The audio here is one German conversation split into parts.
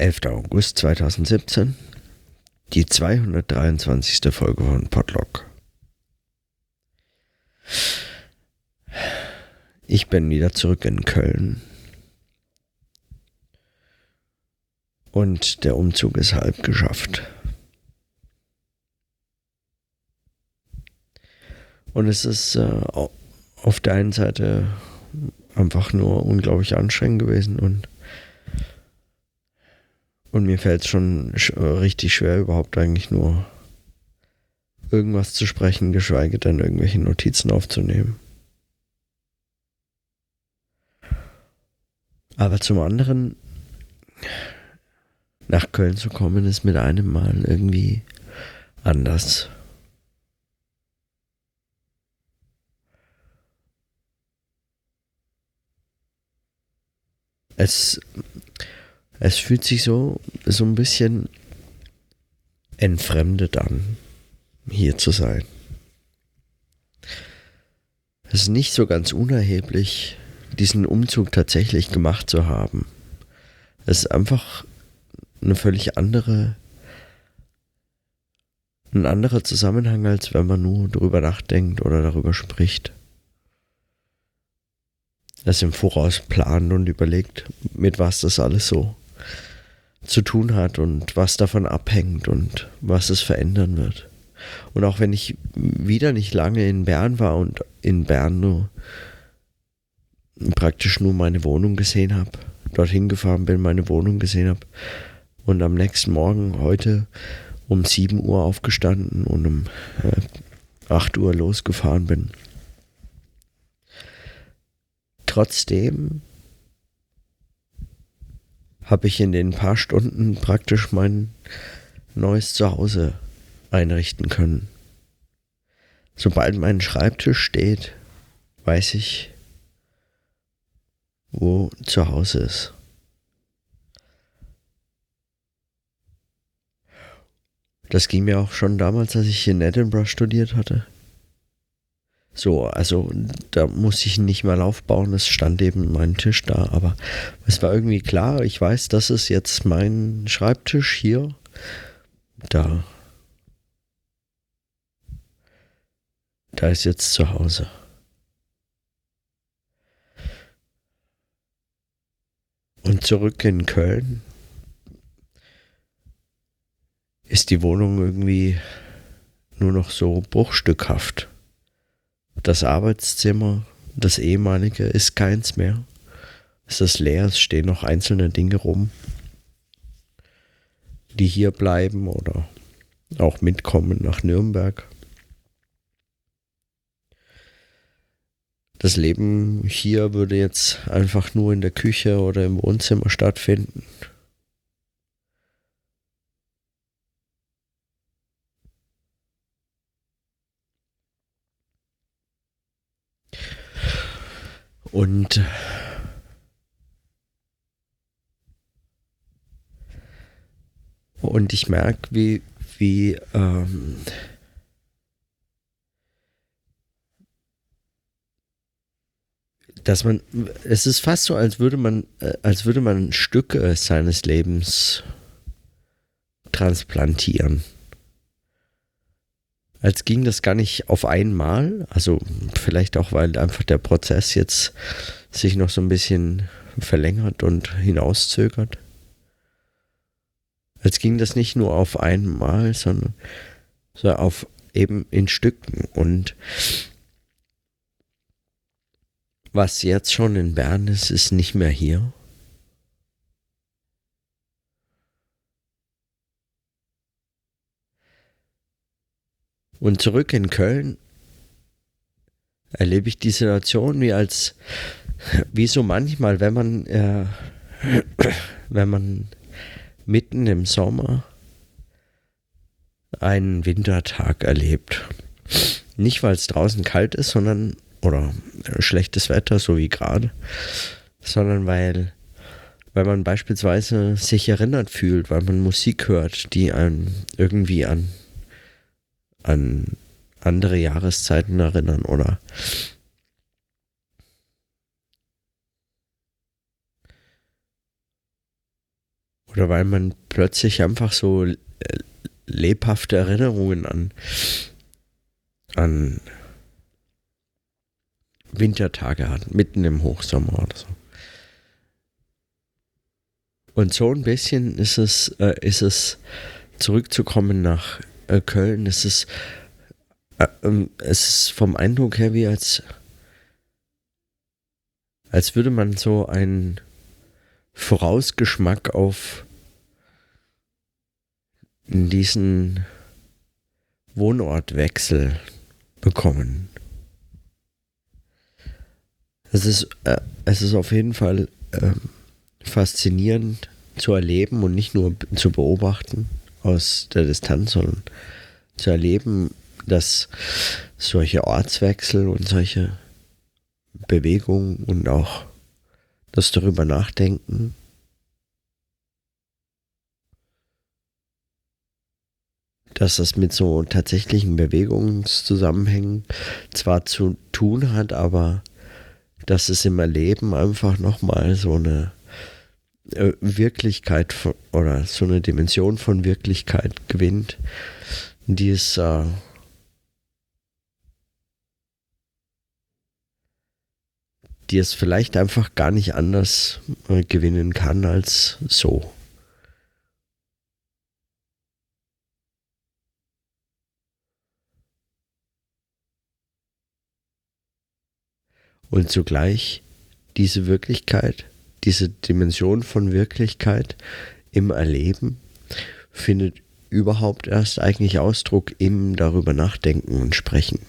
11. August 2017, die 223. Folge von Podlog. Ich bin wieder zurück in Köln. Und der Umzug ist halb geschafft. Und es ist äh, auf der einen Seite einfach nur unglaublich anstrengend gewesen und und mir fällt es schon äh, richtig schwer, überhaupt eigentlich nur irgendwas zu sprechen, geschweige denn irgendwelche Notizen aufzunehmen. Aber zum anderen, nach Köln zu kommen, ist mit einem Mal irgendwie anders. Es es fühlt sich so, so ein bisschen entfremdet an, hier zu sein. Es ist nicht so ganz unerheblich, diesen Umzug tatsächlich gemacht zu haben. Es ist einfach eine völlig andere, ein anderer Zusammenhang, als wenn man nur darüber nachdenkt oder darüber spricht. Das im Voraus plant und überlegt, mit was das alles so zu tun hat und was davon abhängt und was es verändern wird. Und auch wenn ich wieder nicht lange in Bern war und in Bern nur praktisch nur meine Wohnung gesehen habe, dorthin gefahren bin, meine Wohnung gesehen habe und am nächsten Morgen heute um 7 Uhr aufgestanden und um äh, 8 Uhr losgefahren bin. Trotzdem habe ich in den paar Stunden praktisch mein neues Zuhause einrichten können. Sobald mein Schreibtisch steht, weiß ich, wo zu Hause ist. Das ging mir auch schon damals, als ich in Edinburgh studiert hatte. So, also da muss ich nicht mal aufbauen, es stand eben mein Tisch da, aber es war irgendwie klar, ich weiß, das ist jetzt mein Schreibtisch hier. Da. Da ist jetzt zu Hause. Und zurück in Köln ist die Wohnung irgendwie nur noch so bruchstückhaft. Das Arbeitszimmer, das ehemalige, ist keins mehr. Es ist leer, es stehen noch einzelne Dinge rum, die hier bleiben oder auch mitkommen nach Nürnberg. Das Leben hier würde jetzt einfach nur in der Küche oder im Wohnzimmer stattfinden. Und und ich merke, wie, wie ähm, dass man, es ist fast so, als würde man, äh, als würde man Stücke seines Lebens transplantieren als ging das gar nicht auf einmal. Also vielleicht auch, weil einfach der Prozess jetzt sich noch so ein bisschen verlängert und hinauszögert. Als ging das nicht nur auf einmal, sondern so auf eben in Stücken. Und was jetzt schon in Bern ist, ist nicht mehr hier. Und zurück in Köln erlebe ich die Situation wie als, wie so manchmal, wenn man, äh, wenn man mitten im Sommer einen Wintertag erlebt. Nicht, weil es draußen kalt ist, sondern, oder schlechtes Wetter, so wie gerade, sondern weil, weil man beispielsweise sich erinnert fühlt, weil man Musik hört, die einen irgendwie an an andere Jahreszeiten erinnern oder Oder weil man plötzlich einfach so äh, lebhafte Erinnerungen an, an Wintertage hat, mitten im Hochsommer oder so. Und so ein bisschen ist es, äh, ist es zurückzukommen nach äh, Köln, ist es, äh, ähm, es ist vom Eindruck her wie als, als würde man so einen Vorausgeschmack auf diesen Wohnortwechsel bekommen. Es ist, äh, es ist auf jeden Fall äh, faszinierend zu erleben und nicht nur zu beobachten aus der Distanz, sondern zu erleben, dass solche Ortswechsel und solche Bewegungen und auch das darüber nachdenken dass das mit so tatsächlichen Bewegungszusammenhängen zwar zu tun hat, aber dass es im Erleben einfach nochmal so eine Wirklichkeit von, oder so eine Dimension von Wirklichkeit gewinnt, die es äh, die es vielleicht einfach gar nicht anders äh, gewinnen kann als so. Und zugleich diese Wirklichkeit, diese Dimension von Wirklichkeit im Erleben findet überhaupt erst eigentlich Ausdruck im darüber nachdenken und sprechen.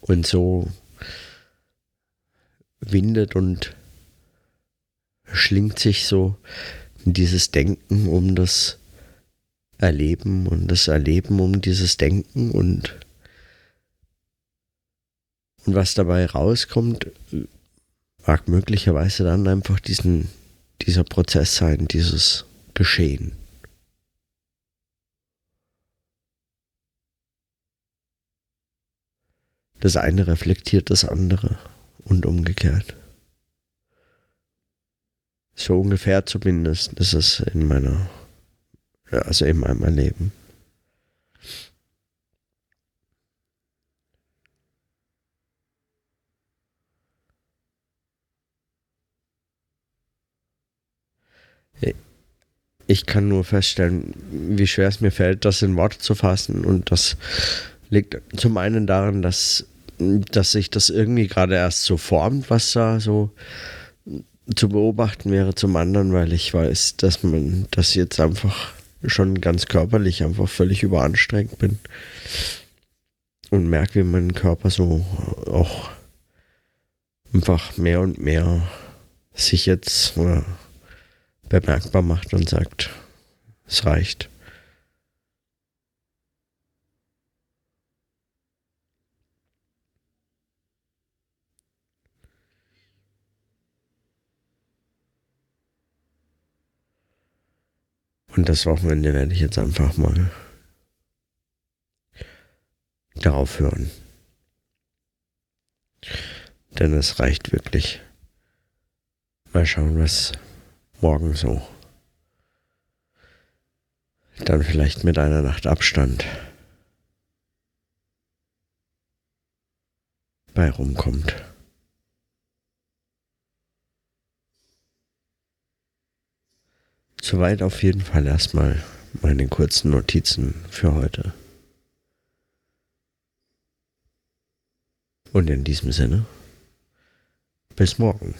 Und so windet und schlingt sich so dieses Denken um das Erleben und das Erleben um dieses Denken und, und was dabei rauskommt, mag möglicherweise dann einfach diesen, dieser Prozess sein, dieses Geschehen. Das eine reflektiert das andere und umgekehrt. So ungefähr zumindest ist es in meiner, ja, also in meinem Erleben. Ich kann nur feststellen, wie schwer es mir fällt, das in Worte zu fassen. Und das liegt zum einen daran, dass, dass sich das irgendwie gerade erst so formt, was da so zu beobachten wäre zum anderen, weil ich weiß, dass man das jetzt einfach schon ganz körperlich einfach völlig überanstrengt bin und merke, wie mein Körper so auch einfach mehr und mehr sich jetzt bemerkbar macht und sagt, es reicht. Und das Wochenende werde ich jetzt einfach mal darauf hören. Denn es reicht wirklich. Mal schauen, was morgen so. Dann vielleicht mit einer Nacht Abstand bei rumkommt. Soweit auf jeden Fall erstmal meine kurzen Notizen für heute. Und in diesem Sinne, bis morgen.